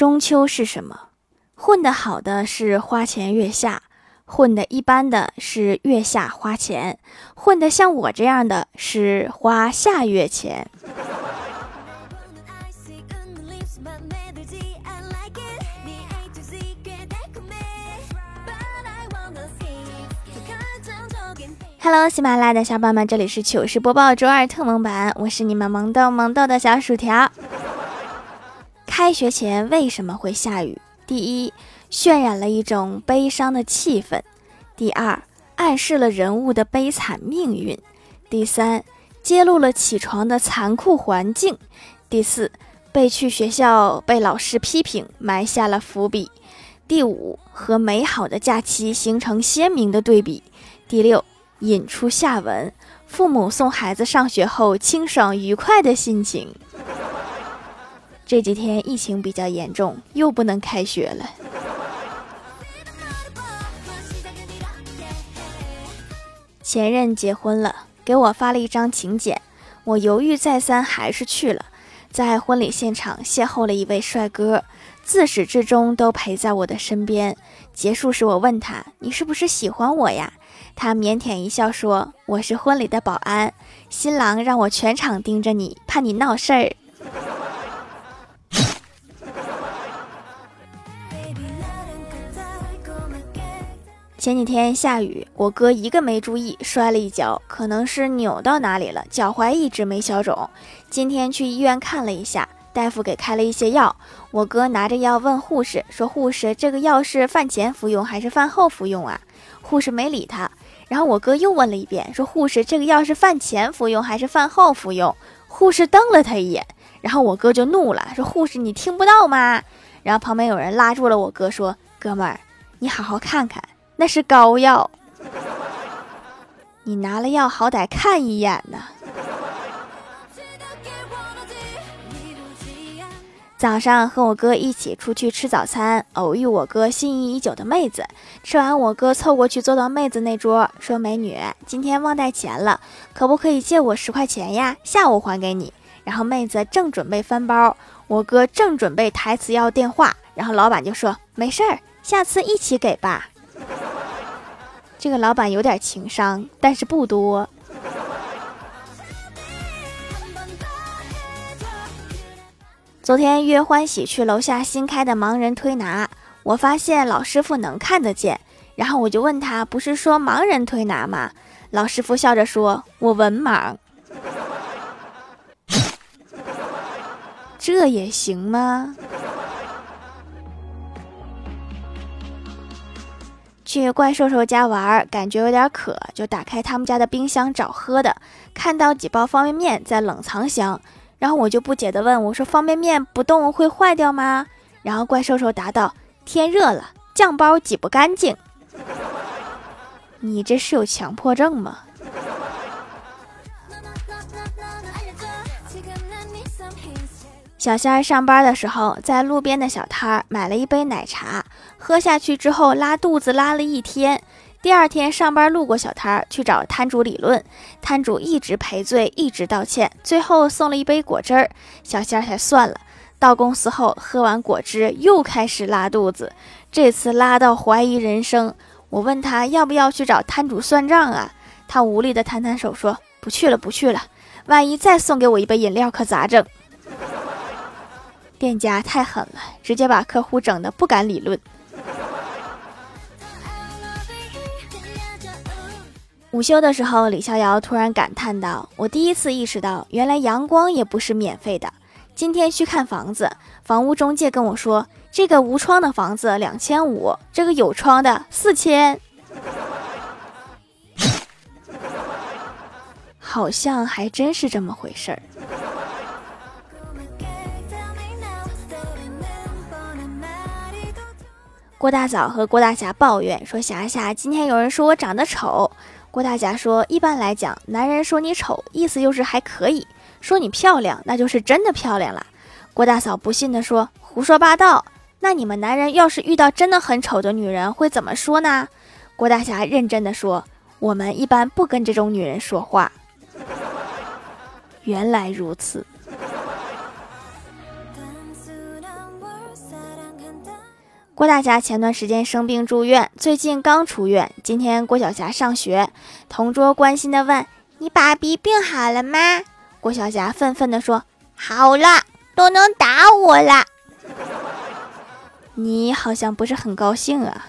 中秋是什么？混得好的是花前月下，混得一般的是月下花钱，混得像我这样的是花下月钱。Hello，喜马拉雅的小伙伴们，这里是糗事播报周二特蒙版，我是你们萌豆萌豆的小薯条。开学前为什么会下雨？第一，渲染了一种悲伤的气氛；第二，暗示了人物的悲惨命运；第三，揭露了起床的残酷环境；第四，被去学校被老师批评埋下了伏笔；第五，和美好的假期形成鲜明的对比；第六。引出下文：父母送孩子上学后清爽愉快的心情。这几天疫情比较严重，又不能开学了。前任结婚了，给我发了一张请柬，我犹豫再三，还是去了。在婚礼现场邂逅了一位帅哥，自始至终都陪在我的身边。结束时，我问他：“你是不是喜欢我呀？”他腼腆一笑说：“我是婚礼的保安，新郎让我全场盯着你，怕你闹事儿。”前几天下雨，我哥一个没注意摔了一跤，可能是扭到哪里了，脚踝一直没消肿。今天去医院看了一下，大夫给开了一些药。我哥拿着药问护士说：“护士，这个药是饭前服用还是饭后服用啊？”护士没理他。然后我哥又问了一遍，说：“护士，这个药是饭前服用还是饭后服用？”护士瞪了他一眼，然后我哥就怒了，说：“护士，你听不到吗？”然后旁边有人拉住了我哥，说：“哥们儿，你好好看看，那是膏药，你拿了药好歹看一眼呢。”早上和我哥一起出去吃早餐，偶遇我哥心仪已久的妹子。吃完，我哥凑过去坐到妹子那桌，说：“美女，今天忘带钱了，可不可以借我十块钱呀？下午还给你。”然后妹子正准备翻包，我哥正准备台词要电话，然后老板就说：“没事儿，下次一起给吧。”这个老板有点情商，但是不多。昨天约欢喜去楼下新开的盲人推拿，我发现老师傅能看得见，然后我就问他，不是说盲人推拿吗？老师傅笑着说：“我文盲，这也行吗？”去怪兽兽家玩，感觉有点渴，就打开他们家的冰箱找喝的，看到几包方便面在冷藏箱。然后我就不解的问我说：“方便面不动会坏掉吗？”然后怪兽兽答道：“天热了，酱包挤不干净。”你这是有强迫症吗？小仙儿上班的时候，在路边的小摊儿买了一杯奶茶，喝下去之后拉肚子，拉了一天。第二天上班路过小摊儿，去找摊主理论，摊主一直赔罪，一直道歉，最后送了一杯果汁儿，小仙儿才算了。到公司后喝完果汁，又开始拉肚子，这次拉到怀疑人生。我问他要不要去找摊主算账啊？他无力的摊摊手说不去了，不去了。万一再送给我一杯饮料，可咋整？店家太狠了，直接把客户整的不敢理论。午休的时候，李逍遥突然感叹道：“我第一次意识到，原来阳光也不是免费的。今天去看房子，房屋中介跟我说，这个无窗的房子两千五，这个有窗的四千，好像还真是这么回事儿。”郭大嫂和郭大侠抱怨说：“霞霞，今天有人说我长得丑。”郭大侠说：“一般来讲，男人说你丑，意思就是还可以；说你漂亮，那就是真的漂亮了。”郭大嫂不信地说：“胡说八道！那你们男人要是遇到真的很丑的女人，会怎么说呢？”郭大侠认真地说：“我们一般不跟这种女人说话。”原来如此。郭大侠前段时间生病住院，最近刚出院。今天郭晓霞上学，同桌关心的问：“你爸比病好了吗？”郭晓霞愤愤的说：“好了，都能打我了。”你好像不是很高兴啊。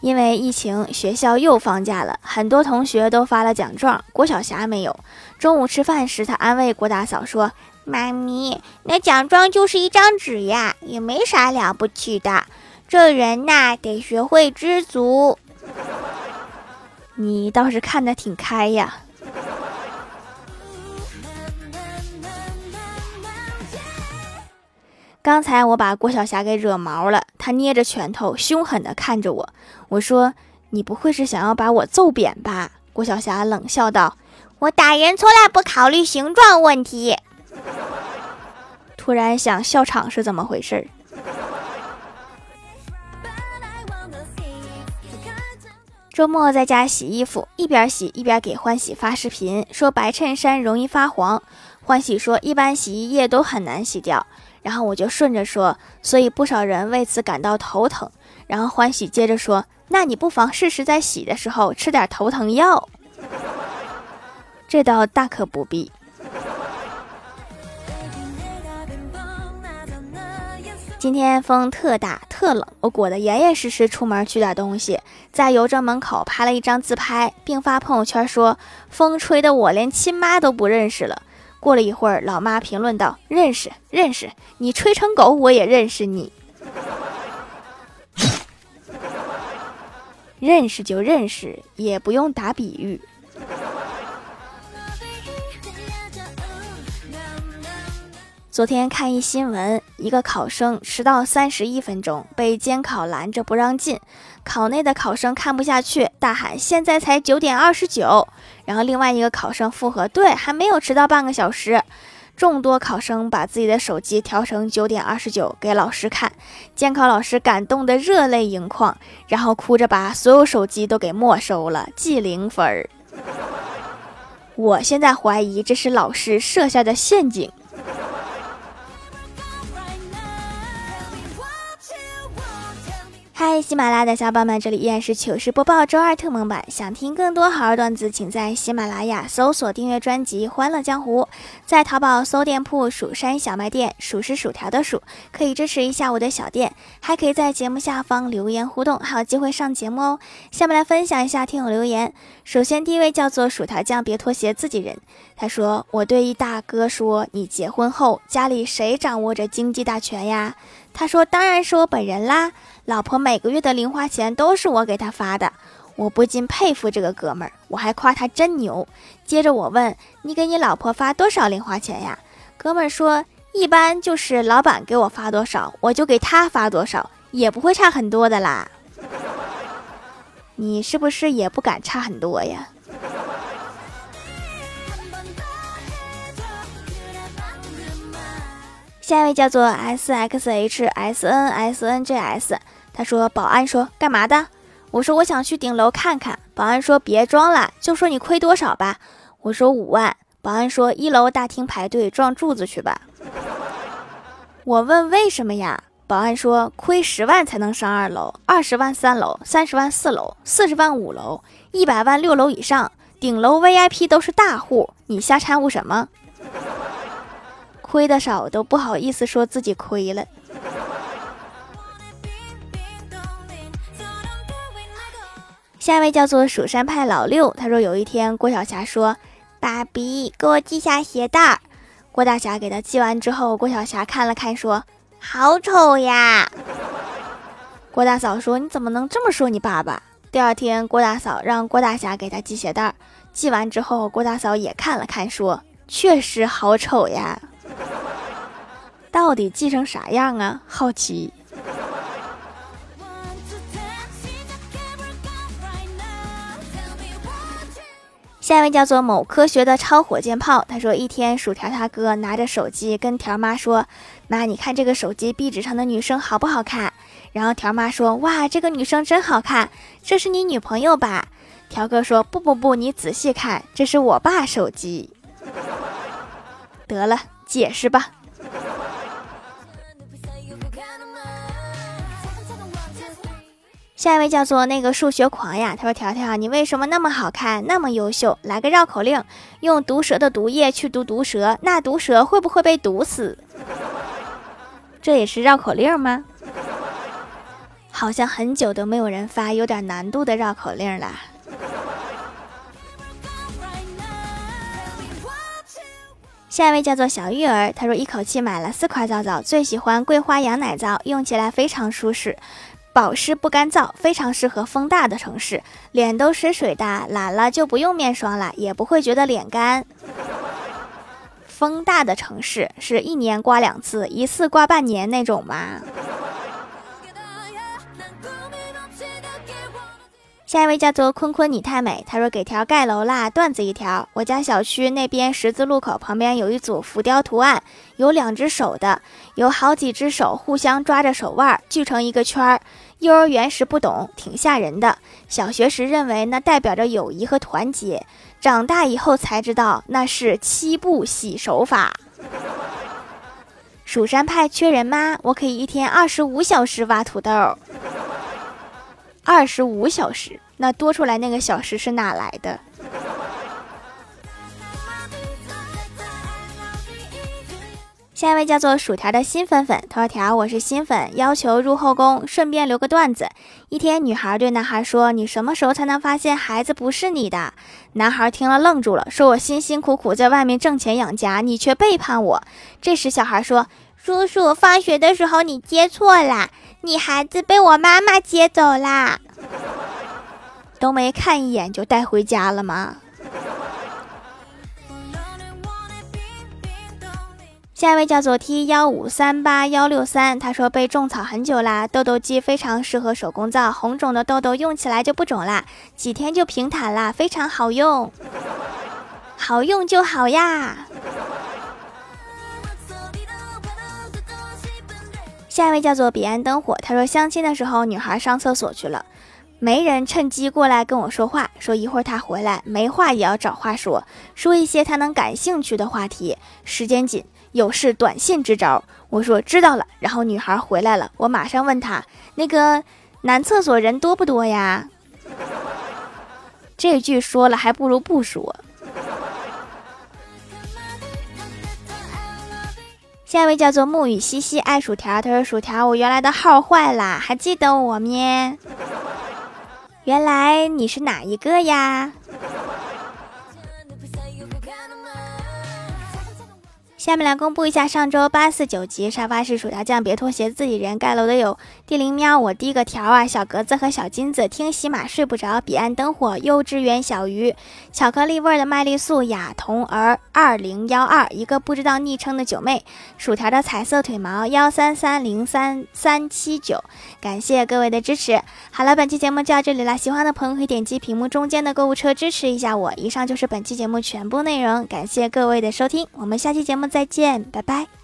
因为疫情，学校又放假了，很多同学都发了奖状，郭晓霞没有。中午吃饭时，她安慰郭大嫂说：“妈咪，那奖状就是一张纸呀，也没啥了不起的。这人呐，得学会知足。”你倒是看得挺开呀。刚才我把郭晓霞给惹毛了，她捏着拳头，凶狠地看着我。我说：“你不会是想要把我揍扁吧？”郭晓霞冷笑道：“我打人从来不考虑形状问题。”突然想笑场是怎么回事？周末在家洗衣服，一边洗一边给欢喜发视频，说白衬衫容易发黄。欢喜说：“一般洗衣液都很难洗掉。”然后我就顺着说，所以不少人为此感到头疼。然后欢喜接着说：“那你不妨试试在洗的时候吃点头疼药。”这倒大可不必。今天风特大特冷，我裹得严严实实出门取点东西，在邮政门口拍了一张自拍，并发朋友圈说：“风吹得我连亲妈都不认识了。”过了一会儿，老妈评论道：“认识，认识，你吹成狗，我也认识你。认识就认识，也不用打比喻。”昨天看一新闻，一个考生迟到三十一分钟，被监考拦着不让进。考内的考生看不下去，大喊：“现在才九点二十九！”然后另外一个考生附和：“对，还没有迟到半个小时。”众多考生把自己的手机调成九点二十九给老师看，监考老师感动得热泪盈眶，然后哭着把所有手机都给没收了，记零分儿。我现在怀疑这是老师设下的陷阱。嗨，喜马拉雅的小伙伴们，这里依然是糗事播报周二特蒙版。想听更多好玩段子，请在喜马拉雅搜索订阅专辑《欢乐江湖》，在淘宝搜店铺“蜀山小卖店”，数是薯条的数，可以支持一下我的小店，还可以在节目下方留言互动，还有机会上节目哦。下面来分享一下听友留言。首先，第一位叫做薯条酱，别拖鞋，自己人。他说：“我对一大哥说，你结婚后家里谁掌握着经济大权呀？”他说：“当然是我本人啦。”老婆每个月的零花钱都是我给她发的，我不禁佩服这个哥们儿，我还夸他真牛。接着我问你给你老婆发多少零花钱呀？哥们儿说一般就是老板给我发多少，我就给他发多少，也不会差很多的啦。你是不是也不敢差很多呀？下一位叫做 S X H S N S N J S。他说：“保安说干嘛的？”我说：“我想去顶楼看看。”保安说：“别装了，就说你亏多少吧。”我说：“五万。”保安说：“一楼大厅排队撞柱子去吧。”我问：“为什么呀？”保安说：“亏十万才能上二楼，二十万三楼，三十万四楼，四十万五楼，一百万六楼以上，顶楼 VIP 都是大户，你瞎掺和什么？亏的少都不好意思说自己亏了。”下一位叫做蜀山派老六，他说有一天郭晓霞说：“爸比，给我系下鞋带。”郭大侠给他系完之后，郭晓霞看了看说：“好丑呀。”郭大嫂说：“你怎么能这么说你爸爸？”第二天，郭大嫂让郭大侠给他系鞋带，系完之后，郭大嫂也看了看说：“确实好丑呀。”到底记成啥样啊？好奇。下一位叫做某科学的超火箭炮，他说一天薯条他哥拿着手机跟条妈说：“妈，你看这个手机壁纸上的女生好不好看？”然后条妈说：“哇，这个女生真好看，这是你女朋友吧？”条哥说：“不不不，你仔细看，这是我爸手机。”得了，解释吧。下一位叫做那个数学狂呀，他说：“条条，你为什么那么好看，那么优秀？来个绕口令，用毒蛇的毒液去毒毒蛇，那毒蛇会不会被毒死？这也是绕口令吗？好像很久都没有人发有点难度的绕口令了。”下一位叫做小玉儿，他说一口气买了四块皂皂，最喜欢桂花羊奶皂，用起来非常舒适。保湿不干燥，非常适合风大的城市。脸都水水的，懒了就不用面霜了，也不会觉得脸干。风大的城市是一年刮两次，一次刮半年那种吗？下一位叫做坤坤，你太美。他说给条盖楼啦，段子一条。我家小区那边十字路口旁边有一组浮雕图案，有两只手的，有好几只手互相抓着手腕，聚成一个圈儿。幼儿园时不懂，挺吓人的。小学时认为那代表着友谊和团结，长大以后才知道那是七步洗手法。蜀山派缺人吗？我可以一天二十五小时挖土豆。二十五小时，那多出来那个小时是哪来的？下一位叫做薯条的新粉粉，他说：“条，我是新粉，要求入后宫，顺便留个段子。一天，女孩对男孩说：‘你什么时候才能发现孩子不是你的？’男孩听了愣住了，说：‘我辛辛苦苦在外面挣钱养家，你却背叛我。’这时，小孩说：‘叔叔，放学的时候你接错了。’你孩子被我妈妈接走啦，都没看一眼就带回家了吗？下一位叫做 T 幺五三八幺六三，他说被种草很久啦，痘痘肌非常适合手工皂，红肿的痘痘用起来就不肿啦，几天就平坦啦，非常好用，好用就好呀。下一位叫做彼岸灯火，他说相亲的时候，女孩上厕所去了，没人趁机过来跟我说话，说一会儿他回来，没话也要找话说，说一些他能感兴趣的话题。时间紧，有事短信支招。我说知道了，然后女孩回来了，我马上问他，那个男厕所人多不多呀？这句说了还不如不说。下一位叫做沐雨西西爱薯条，他说：“薯条，我原来的号坏了，还记得我咩？原来你是哪一个呀？”下面来公布一下上周八四九集沙发是薯条酱，别脱鞋自己人盖楼的有地灵喵，我第一个条啊，小格子和小金子听喜马睡不着，彼岸灯火，幼稚园小鱼，巧克力味的麦丽素，雅童儿二零幺二，一个不知道昵称的九妹，薯条的彩色腿毛幺三三零三三七九，感谢各位的支持。好了，本期节目就到这里了，喜欢的朋友可以点击屏幕中间的购物车支持一下我。以上就是本期节目全部内容，感谢各位的收听，我们下期节目。再见，拜拜。